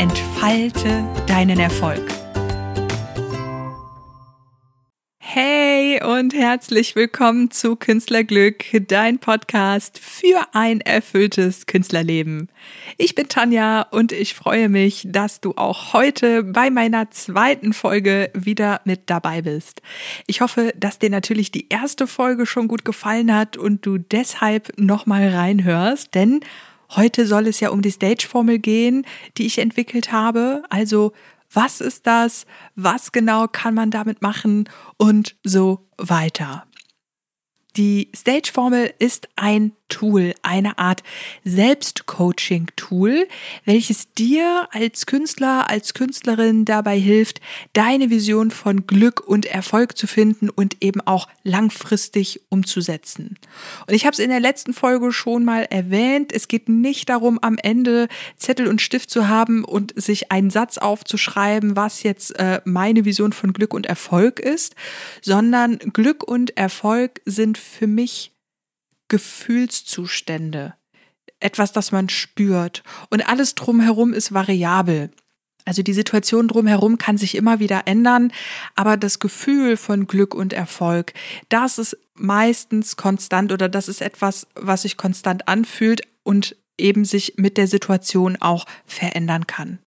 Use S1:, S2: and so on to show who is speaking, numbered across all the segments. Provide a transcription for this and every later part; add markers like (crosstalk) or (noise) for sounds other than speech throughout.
S1: entfalte deinen Erfolg. Hey und herzlich willkommen zu Künstlerglück, dein Podcast für ein erfülltes Künstlerleben. Ich bin Tanja und ich freue mich, dass du auch heute bei meiner zweiten Folge wieder mit dabei bist. Ich hoffe, dass dir natürlich die erste Folge schon gut gefallen hat und du deshalb nochmal reinhörst, denn Heute soll es ja um die Stage-Formel gehen, die ich entwickelt habe. Also, was ist das? Was genau kann man damit machen? Und so weiter. Die Stage-Formel ist ein Tool, eine Art Selbstcoaching-Tool, welches dir als Künstler, als Künstlerin dabei hilft, deine Vision von Glück und Erfolg zu finden und eben auch langfristig umzusetzen. Und ich habe es in der letzten Folge schon mal erwähnt, es geht nicht darum, am Ende Zettel und Stift zu haben und sich einen Satz aufzuschreiben, was jetzt äh, meine Vision von Glück und Erfolg ist, sondern Glück und Erfolg sind für mich Gefühlszustände. Etwas, das man spürt. Und alles drumherum ist variabel. Also die Situation drumherum kann sich immer wieder ändern, aber das Gefühl von Glück und Erfolg, das ist meistens konstant oder das ist etwas, was sich konstant anfühlt und eben sich mit der Situation auch verändern kann.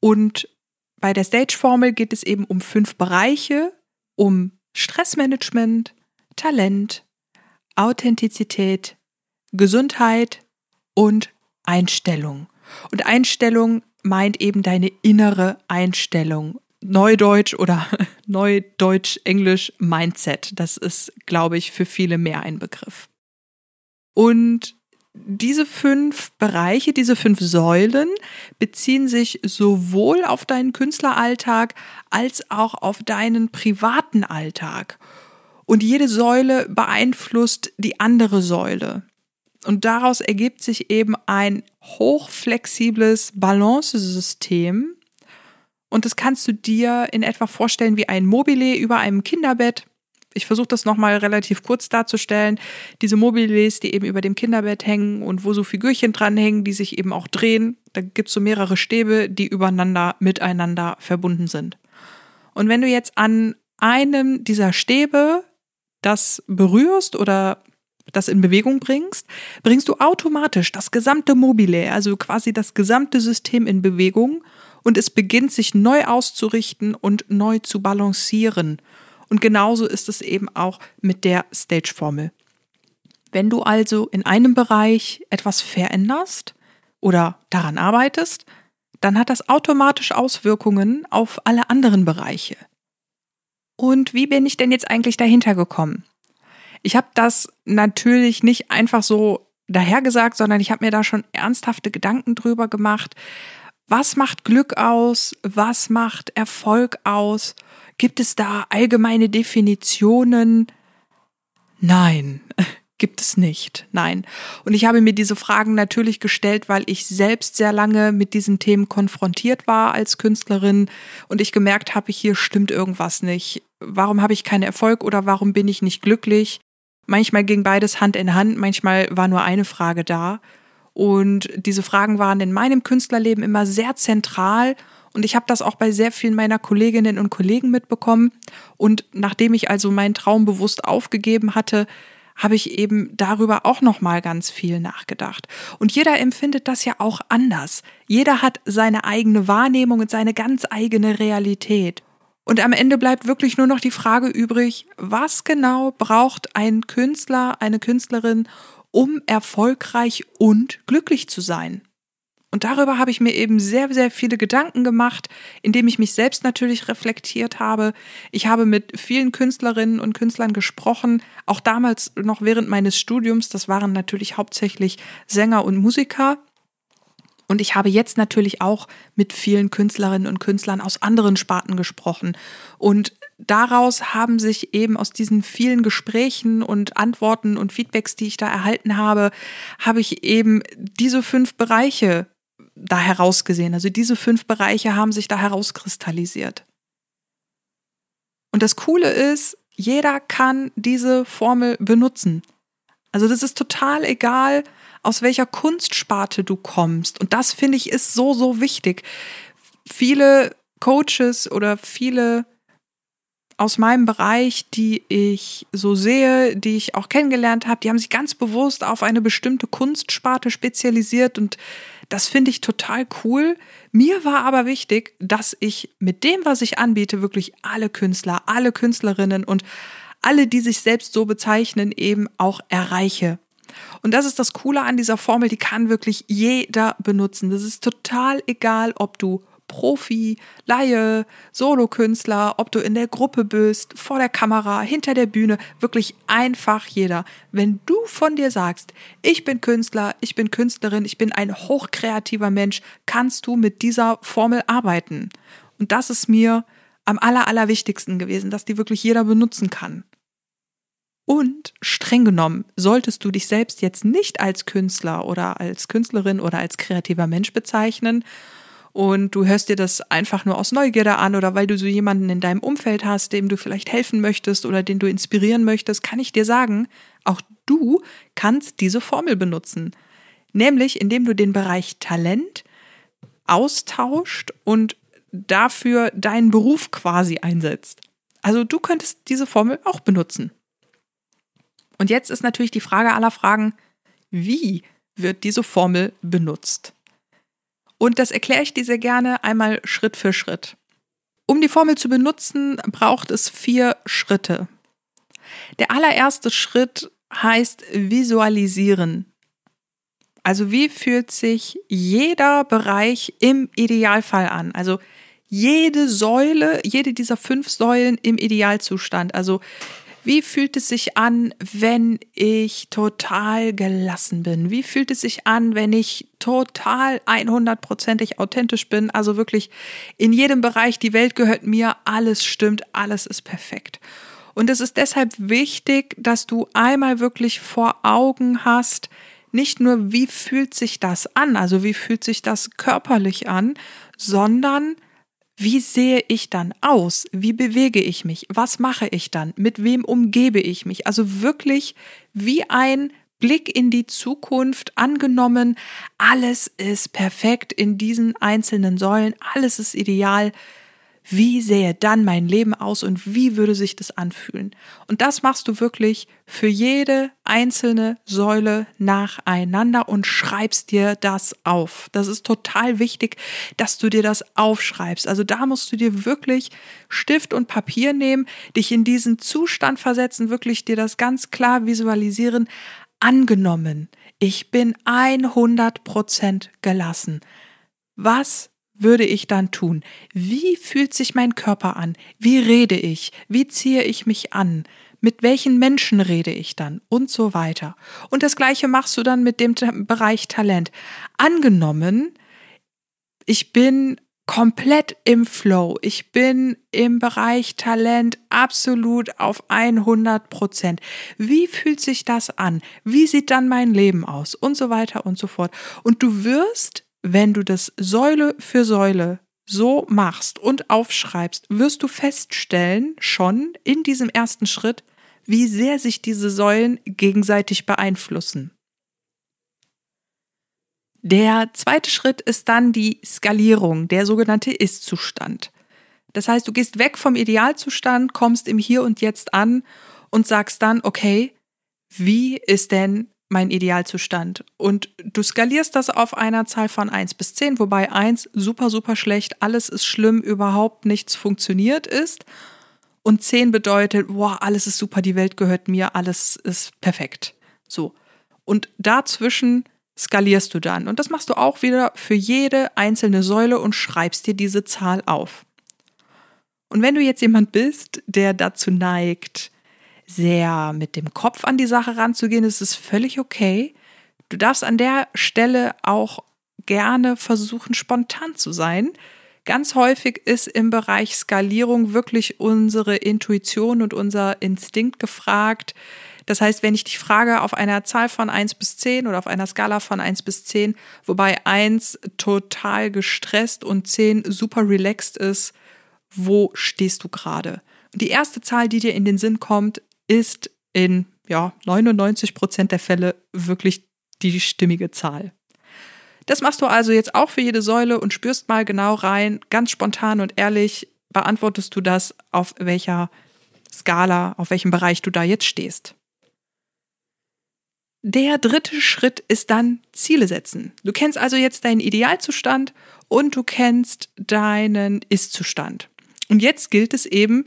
S1: Und bei der Stage-Formel geht es eben um fünf Bereiche, um Stressmanagement, Talent, Authentizität, Gesundheit und Einstellung. Und Einstellung meint eben deine innere Einstellung. Neudeutsch oder (laughs) Neudeutsch-Englisch Mindset. Das ist, glaube ich, für viele mehr ein Begriff. Und diese fünf Bereiche, diese fünf Säulen beziehen sich sowohl auf deinen Künstleralltag als auch auf deinen privaten Alltag. Und jede Säule beeinflusst die andere Säule. Und daraus ergibt sich eben ein hochflexibles Balancesystem. Und das kannst du dir in etwa vorstellen wie ein Mobile über einem Kinderbett. Ich versuche das nochmal relativ kurz darzustellen. Diese Mobiles, die eben über dem Kinderbett hängen und wo so Figürchen dranhängen, die sich eben auch drehen. Da gibt es so mehrere Stäbe, die übereinander, miteinander verbunden sind. Und wenn du jetzt an einem dieser Stäbe das berührst oder das in Bewegung bringst, bringst du automatisch das gesamte Mobile, also quasi das gesamte System in Bewegung und es beginnt sich neu auszurichten und neu zu balancieren. Und genauso ist es eben auch mit der Stage-Formel. Wenn du also in einem Bereich etwas veränderst oder daran arbeitest, dann hat das automatisch Auswirkungen auf alle anderen Bereiche. Und wie bin ich denn jetzt eigentlich dahinter gekommen? Ich habe das natürlich nicht einfach so dahergesagt, sondern ich habe mir da schon ernsthafte Gedanken drüber gemacht. Was macht Glück aus? Was macht Erfolg aus? Gibt es da allgemeine Definitionen? Nein, (laughs) gibt es nicht. Nein. Und ich habe mir diese Fragen natürlich gestellt, weil ich selbst sehr lange mit diesen Themen konfrontiert war als Künstlerin und ich gemerkt habe, hier stimmt irgendwas nicht. Warum habe ich keinen Erfolg oder warum bin ich nicht glücklich? Manchmal ging beides Hand in Hand, manchmal war nur eine Frage da. Und diese Fragen waren in meinem Künstlerleben immer sehr zentral und ich habe das auch bei sehr vielen meiner Kolleginnen und Kollegen mitbekommen. Und nachdem ich also meinen Traum bewusst aufgegeben hatte, habe ich eben darüber auch noch mal ganz viel nachgedacht. Und jeder empfindet das ja auch anders. Jeder hat seine eigene Wahrnehmung und seine ganz eigene Realität. Und am Ende bleibt wirklich nur noch die Frage übrig, was genau braucht ein Künstler, eine Künstlerin, um erfolgreich und glücklich zu sein? Und darüber habe ich mir eben sehr, sehr viele Gedanken gemacht, indem ich mich selbst natürlich reflektiert habe. Ich habe mit vielen Künstlerinnen und Künstlern gesprochen, auch damals noch während meines Studiums. Das waren natürlich hauptsächlich Sänger und Musiker. Und ich habe jetzt natürlich auch mit vielen Künstlerinnen und Künstlern aus anderen Sparten gesprochen. Und daraus haben sich eben aus diesen vielen Gesprächen und Antworten und Feedbacks, die ich da erhalten habe, habe ich eben diese fünf Bereiche da herausgesehen. Also diese fünf Bereiche haben sich da herauskristallisiert. Und das Coole ist, jeder kann diese Formel benutzen. Also das ist total egal, aus welcher Kunstsparte du kommst. Und das finde ich ist so, so wichtig. Viele Coaches oder viele aus meinem Bereich, die ich so sehe, die ich auch kennengelernt habe, die haben sich ganz bewusst auf eine bestimmte Kunstsparte spezialisiert und das finde ich total cool. Mir war aber wichtig, dass ich mit dem, was ich anbiete, wirklich alle Künstler, alle Künstlerinnen und alle, die sich selbst so bezeichnen, eben auch erreiche. Und das ist das Coole an dieser Formel, die kann wirklich jeder benutzen. Das ist total egal, ob du Profi, Laie, Solokünstler, ob du in der Gruppe bist, vor der Kamera, hinter der Bühne, wirklich einfach jeder. Wenn du von dir sagst, ich bin Künstler, ich bin Künstlerin, ich bin ein hochkreativer Mensch, kannst du mit dieser Formel arbeiten. Und das ist mir am aller, allerwichtigsten gewesen, dass die wirklich jeder benutzen kann. Und streng genommen, solltest du dich selbst jetzt nicht als Künstler oder als Künstlerin oder als kreativer Mensch bezeichnen und du hörst dir das einfach nur aus Neugierde an oder weil du so jemanden in deinem Umfeld hast, dem du vielleicht helfen möchtest oder den du inspirieren möchtest, kann ich dir sagen, auch du kannst diese Formel benutzen. Nämlich indem du den Bereich Talent austauscht und dafür deinen Beruf quasi einsetzt. Also du könntest diese Formel auch benutzen. Und jetzt ist natürlich die Frage aller Fragen, wie wird diese Formel benutzt? Und das erkläre ich dir sehr gerne einmal Schritt für Schritt. Um die Formel zu benutzen, braucht es vier Schritte. Der allererste Schritt heißt visualisieren. Also wie fühlt sich jeder Bereich im Idealfall an? Also jede Säule, jede dieser fünf Säulen im Idealzustand. Also wie fühlt es sich an, wenn ich total gelassen bin? Wie fühlt es sich an, wenn ich total 100%ig authentisch bin? Also wirklich in jedem Bereich, die Welt gehört mir, alles stimmt, alles ist perfekt. Und es ist deshalb wichtig, dass du einmal wirklich vor Augen hast, nicht nur, wie fühlt sich das an, also wie fühlt sich das körperlich an, sondern wie sehe ich dann aus? Wie bewege ich mich? Was mache ich dann? Mit wem umgebe ich mich? Also wirklich wie ein Blick in die Zukunft angenommen, alles ist perfekt in diesen einzelnen Säulen, alles ist ideal wie sähe dann mein Leben aus und wie würde sich das anfühlen? Und das machst du wirklich für jede einzelne Säule nacheinander und schreibst dir das auf. Das ist total wichtig, dass du dir das aufschreibst. Also da musst du dir wirklich Stift und Papier nehmen, dich in diesen Zustand versetzen, wirklich dir das ganz klar visualisieren. Angenommen, ich bin 100 Prozent gelassen. Was würde ich dann tun? Wie fühlt sich mein Körper an? Wie rede ich? Wie ziehe ich mich an? Mit welchen Menschen rede ich dann? Und so weiter. Und das gleiche machst du dann mit dem Bereich Talent. Angenommen, ich bin komplett im Flow. Ich bin im Bereich Talent absolut auf 100 Prozent. Wie fühlt sich das an? Wie sieht dann mein Leben aus? Und so weiter und so fort. Und du wirst wenn du das Säule für Säule so machst und aufschreibst, wirst du feststellen, schon in diesem ersten Schritt, wie sehr sich diese Säulen gegenseitig beeinflussen. Der zweite Schritt ist dann die Skalierung, der sogenannte Ist-Zustand. Das heißt, du gehst weg vom Idealzustand, kommst im Hier und Jetzt an und sagst dann, okay, wie ist denn mein Idealzustand. Und du skalierst das auf einer Zahl von 1 bis 10, wobei 1 super, super schlecht, alles ist schlimm, überhaupt nichts funktioniert ist. Und 10 bedeutet, wow, alles ist super, die Welt gehört mir, alles ist perfekt. So. Und dazwischen skalierst du dann. Und das machst du auch wieder für jede einzelne Säule und schreibst dir diese Zahl auf. Und wenn du jetzt jemand bist, der dazu neigt, sehr mit dem Kopf an die Sache ranzugehen, ist es völlig okay. Du darfst an der Stelle auch gerne versuchen, spontan zu sein. Ganz häufig ist im Bereich Skalierung wirklich unsere Intuition und unser Instinkt gefragt. Das heißt, wenn ich dich frage auf einer Zahl von 1 bis 10 oder auf einer Skala von 1 bis 10, wobei 1 total gestresst und 10 super relaxed ist, wo stehst du gerade? Die erste Zahl, die dir in den Sinn kommt, ist in ja, 99 Prozent der Fälle wirklich die stimmige Zahl. Das machst du also jetzt auch für jede Säule und spürst mal genau rein, ganz spontan und ehrlich, beantwortest du das, auf welcher Skala, auf welchem Bereich du da jetzt stehst. Der dritte Schritt ist dann Ziele setzen. Du kennst also jetzt deinen Idealzustand und du kennst deinen Ist-Zustand. Und jetzt gilt es eben,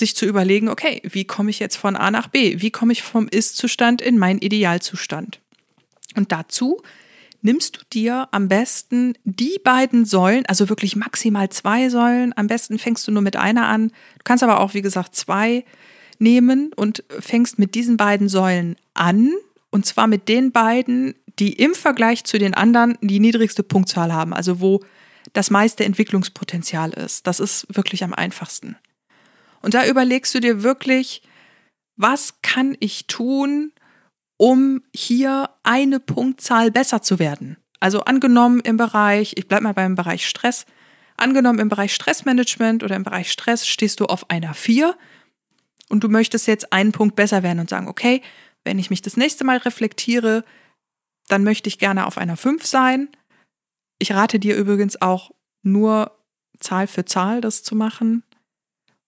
S1: sich zu überlegen, okay, wie komme ich jetzt von A nach B? Wie komme ich vom Ist-Zustand in meinen Idealzustand? Und dazu nimmst du dir am besten die beiden Säulen, also wirklich maximal zwei Säulen. Am besten fängst du nur mit einer an. Du kannst aber auch, wie gesagt, zwei nehmen und fängst mit diesen beiden Säulen an und zwar mit den beiden, die im Vergleich zu den anderen die niedrigste Punktzahl haben, also wo das meiste Entwicklungspotenzial ist. Das ist wirklich am einfachsten. Und da überlegst du dir wirklich, was kann ich tun, um hier eine Punktzahl besser zu werden? Also angenommen im Bereich, ich bleibe mal beim Bereich Stress, angenommen im Bereich Stressmanagement oder im Bereich Stress stehst du auf einer 4 und du möchtest jetzt einen Punkt besser werden und sagen, okay, wenn ich mich das nächste Mal reflektiere, dann möchte ich gerne auf einer 5 sein. Ich rate dir übrigens auch nur Zahl für Zahl das zu machen.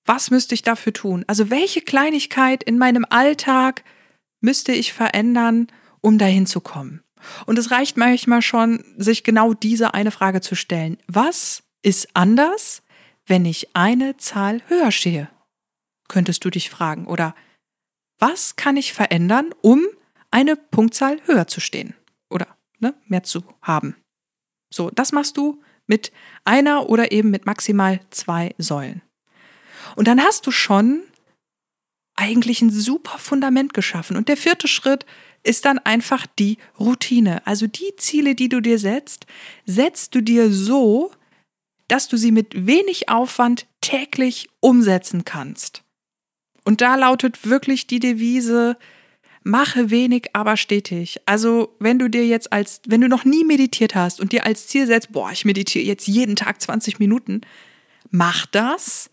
S1: Was müsste ich dafür tun? Also welche Kleinigkeit in meinem Alltag müsste ich verändern, um dahin zu kommen? Und es reicht manchmal schon, sich genau diese eine Frage zu stellen. Was ist anders, wenn ich eine Zahl höher stehe? Könntest du dich fragen. Oder was kann ich verändern, um eine Punktzahl höher zu stehen oder ne, mehr zu haben. So, das machst du mit einer oder eben mit maximal zwei Säulen. Und dann hast du schon eigentlich ein super Fundament geschaffen. Und der vierte Schritt ist dann einfach die Routine. Also die Ziele, die du dir setzt, setzt du dir so, dass du sie mit wenig Aufwand täglich umsetzen kannst. Und da lautet wirklich die Devise, mache wenig, aber stetig. Also, wenn du dir jetzt als, wenn du noch nie meditiert hast und dir als Ziel setzt, boah, ich meditiere jetzt jeden Tag 20 Minuten, mach das.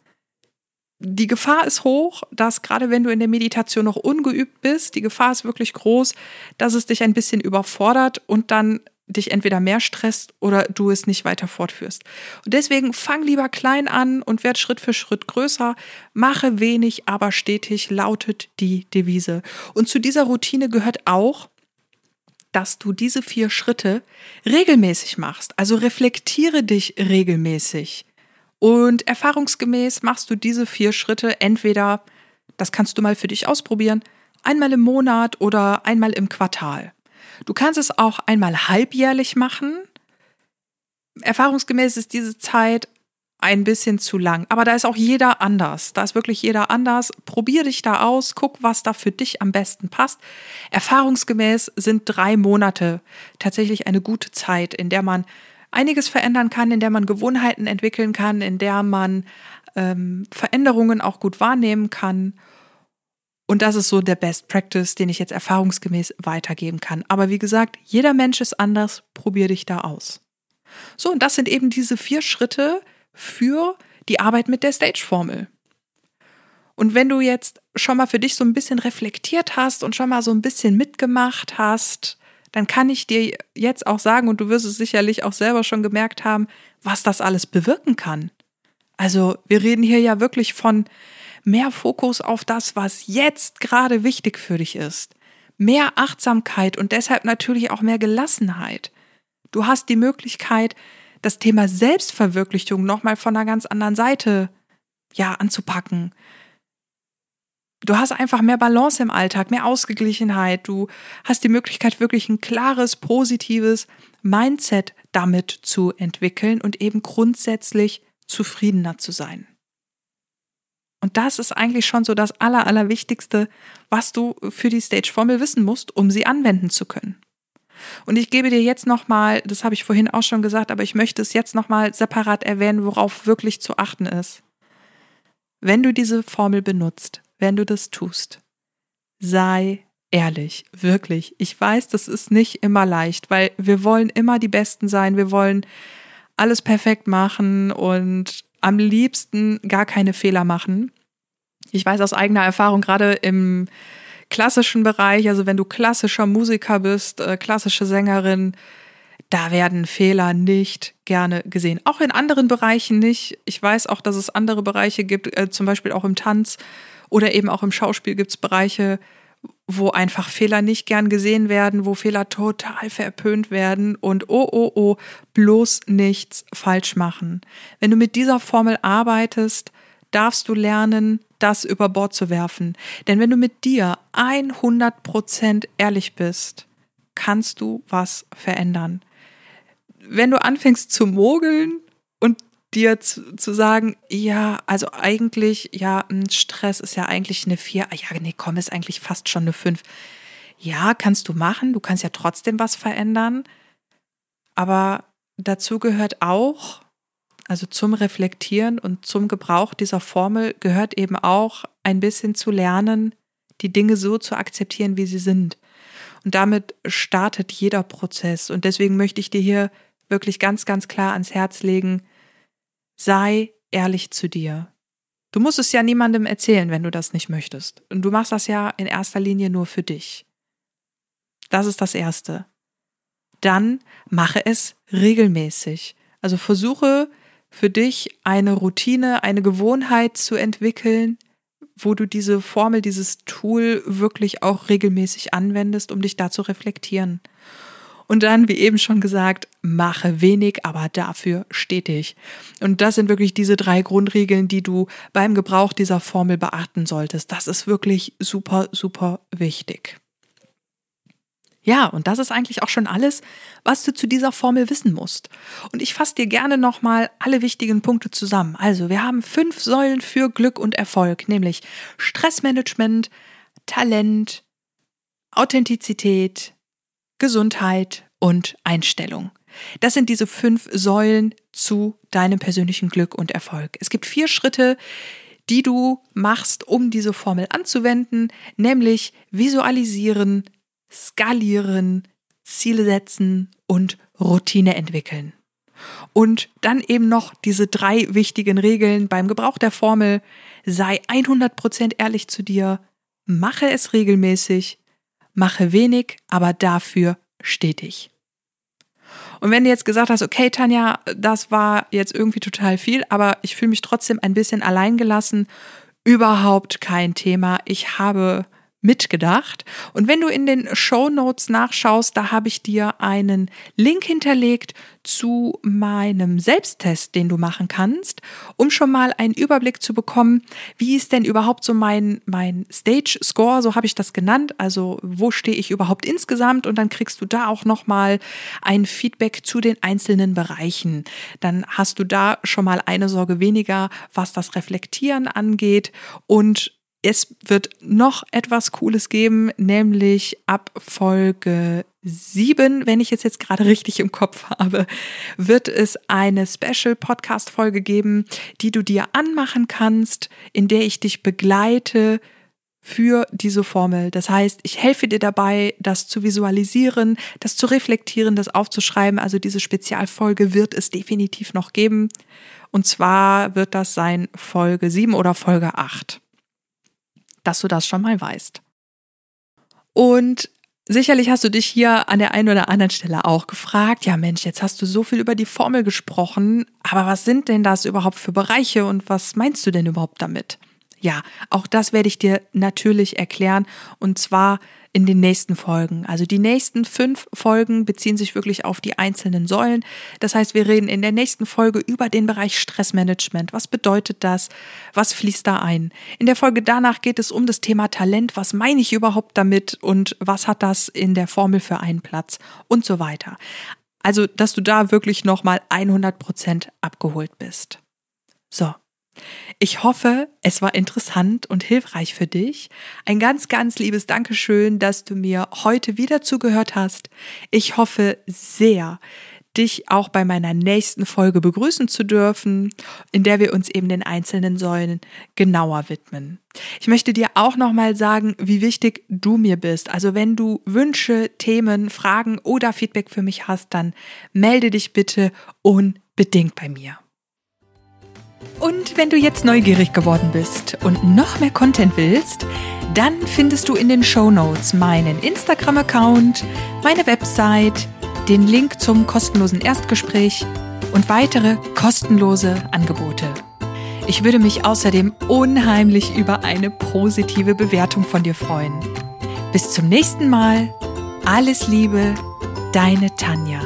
S1: Die Gefahr ist hoch, dass gerade wenn du in der Meditation noch ungeübt bist, die Gefahr ist wirklich groß, dass es dich ein bisschen überfordert und dann dich entweder mehr stresst oder du es nicht weiter fortführst. Und deswegen fang lieber klein an und werd Schritt für Schritt größer. Mache wenig, aber stetig, lautet die Devise. Und zu dieser Routine gehört auch, dass du diese vier Schritte regelmäßig machst. Also reflektiere dich regelmäßig. Und erfahrungsgemäß machst du diese vier Schritte entweder, das kannst du mal für dich ausprobieren, einmal im Monat oder einmal im Quartal. Du kannst es auch einmal halbjährlich machen. Erfahrungsgemäß ist diese Zeit ein bisschen zu lang. Aber da ist auch jeder anders. Da ist wirklich jeder anders. Probier dich da aus, guck, was da für dich am besten passt. Erfahrungsgemäß sind drei Monate tatsächlich eine gute Zeit, in der man einiges verändern kann, in der man Gewohnheiten entwickeln kann, in der man ähm, Veränderungen auch gut wahrnehmen kann und das ist so der Best Practice, den ich jetzt erfahrungsgemäß weitergeben kann. Aber wie gesagt, jeder Mensch ist anders, probier dich da aus. So, und das sind eben diese vier Schritte für die Arbeit mit der Stage-Formel. Und wenn du jetzt schon mal für dich so ein bisschen reflektiert hast und schon mal so ein bisschen mitgemacht hast, dann kann ich dir jetzt auch sagen, und du wirst es sicherlich auch selber schon gemerkt haben, was das alles bewirken kann. Also wir reden hier ja wirklich von mehr Fokus auf das, was jetzt gerade wichtig für dich ist, mehr Achtsamkeit und deshalb natürlich auch mehr Gelassenheit. Du hast die Möglichkeit, das Thema Selbstverwirklichung nochmal von einer ganz anderen Seite ja anzupacken. Du hast einfach mehr Balance im Alltag, mehr Ausgeglichenheit. Du hast die Möglichkeit, wirklich ein klares, positives Mindset damit zu entwickeln und eben grundsätzlich zufriedener zu sein. Und das ist eigentlich schon so das Aller, Allerwichtigste, was du für die Stage-Formel wissen musst, um sie anwenden zu können. Und ich gebe dir jetzt nochmal, das habe ich vorhin auch schon gesagt, aber ich möchte es jetzt nochmal separat erwähnen, worauf wirklich zu achten ist. Wenn du diese Formel benutzt, wenn du das tust, sei ehrlich, wirklich. Ich weiß, das ist nicht immer leicht, weil wir wollen immer die Besten sein, wir wollen alles perfekt machen und am liebsten gar keine Fehler machen. Ich weiß aus eigener Erfahrung, gerade im klassischen Bereich, also wenn du klassischer Musiker bist, äh, klassische Sängerin, da werden Fehler nicht gerne gesehen. Auch in anderen Bereichen nicht. Ich weiß auch, dass es andere Bereiche gibt, äh, zum Beispiel auch im Tanz oder eben auch im Schauspiel gibt es Bereiche, wo einfach Fehler nicht gern gesehen werden, wo Fehler total verpönt werden und oh, oh, oh, bloß nichts falsch machen. Wenn du mit dieser Formel arbeitest, darfst du lernen, das über Bord zu werfen. Denn wenn du mit dir 100% ehrlich bist, kannst du was verändern. Wenn du anfängst zu mogeln und dir zu, zu sagen, ja, also eigentlich, ja, Stress ist ja eigentlich eine 4, ah, ja, nee, komm, ist eigentlich fast schon eine 5. Ja, kannst du machen, du kannst ja trotzdem was verändern, aber dazu gehört auch, also zum Reflektieren und zum Gebrauch dieser Formel gehört eben auch ein bisschen zu lernen, die Dinge so zu akzeptieren, wie sie sind. Und damit startet jeder Prozess. Und deswegen möchte ich dir hier wirklich ganz, ganz klar ans Herz legen, sei ehrlich zu dir. Du musst es ja niemandem erzählen, wenn du das nicht möchtest. Und du machst das ja in erster Linie nur für dich. Das ist das Erste. Dann mache es regelmäßig. Also versuche für dich eine Routine, eine Gewohnheit zu entwickeln, wo du diese Formel, dieses Tool wirklich auch regelmäßig anwendest, um dich da zu reflektieren. Und dann, wie eben schon gesagt, mache wenig, aber dafür stetig. Und das sind wirklich diese drei Grundregeln, die du beim Gebrauch dieser Formel beachten solltest. Das ist wirklich super, super wichtig. Ja, und das ist eigentlich auch schon alles, was du zu dieser Formel wissen musst. Und ich fasse dir gerne nochmal alle wichtigen Punkte zusammen. Also, wir haben fünf Säulen für Glück und Erfolg, nämlich Stressmanagement, Talent, Authentizität, Gesundheit und Einstellung. Das sind diese fünf Säulen zu deinem persönlichen Glück und Erfolg. Es gibt vier Schritte, die du machst, um diese Formel anzuwenden, nämlich visualisieren, skalieren, Ziele setzen und Routine entwickeln. Und dann eben noch diese drei wichtigen Regeln beim Gebrauch der Formel. Sei 100% ehrlich zu dir, mache es regelmäßig, mache wenig, aber dafür stetig. Und wenn du jetzt gesagt hast, okay, Tanja, das war jetzt irgendwie total viel, aber ich fühle mich trotzdem ein bisschen alleingelassen, überhaupt kein Thema. Ich habe mitgedacht. Und wenn du in den Show Notes nachschaust, da habe ich dir einen Link hinterlegt zu meinem Selbsttest, den du machen kannst, um schon mal einen Überblick zu bekommen, wie ist denn überhaupt so mein, mein Stage Score, so habe ich das genannt, also wo stehe ich überhaupt insgesamt und dann kriegst du da auch nochmal ein Feedback zu den einzelnen Bereichen. Dann hast du da schon mal eine Sorge weniger, was das Reflektieren angeht und es wird noch etwas Cooles geben, nämlich ab Folge 7, wenn ich es jetzt gerade richtig im Kopf habe, wird es eine Special Podcast Folge geben, die du dir anmachen kannst, in der ich dich begleite für diese Formel. Das heißt, ich helfe dir dabei, das zu visualisieren, das zu reflektieren, das aufzuschreiben. Also diese Spezialfolge wird es definitiv noch geben. Und zwar wird das sein Folge 7 oder Folge 8 dass du das schon mal weißt. Und sicherlich hast du dich hier an der einen oder anderen Stelle auch gefragt, ja Mensch, jetzt hast du so viel über die Formel gesprochen, aber was sind denn das überhaupt für Bereiche und was meinst du denn überhaupt damit? Ja, auch das werde ich dir natürlich erklären und zwar in den nächsten Folgen. Also die nächsten fünf Folgen beziehen sich wirklich auf die einzelnen Säulen. Das heißt, wir reden in der nächsten Folge über den Bereich Stressmanagement. Was bedeutet das? Was fließt da ein? In der Folge danach geht es um das Thema Talent. Was meine ich überhaupt damit und was hat das in der Formel für einen Platz und so weiter. Also, dass du da wirklich nochmal 100 Prozent abgeholt bist. So. Ich hoffe, es war interessant und hilfreich für dich. Ein ganz, ganz liebes Dankeschön, dass du mir heute wieder zugehört hast. Ich hoffe sehr, dich auch bei meiner nächsten Folge begrüßen zu dürfen, in der wir uns eben den einzelnen Säulen genauer widmen. Ich möchte dir auch nochmal sagen, wie wichtig du mir bist. Also wenn du Wünsche, Themen, Fragen oder Feedback für mich hast, dann melde dich bitte unbedingt bei mir. Und wenn du jetzt neugierig geworden bist und noch mehr Content willst, dann findest du in den Show Notes meinen Instagram-Account, meine Website, den Link zum kostenlosen Erstgespräch und weitere kostenlose Angebote. Ich würde mich außerdem unheimlich über eine positive Bewertung von dir freuen. Bis zum nächsten Mal. Alles Liebe, deine Tanja.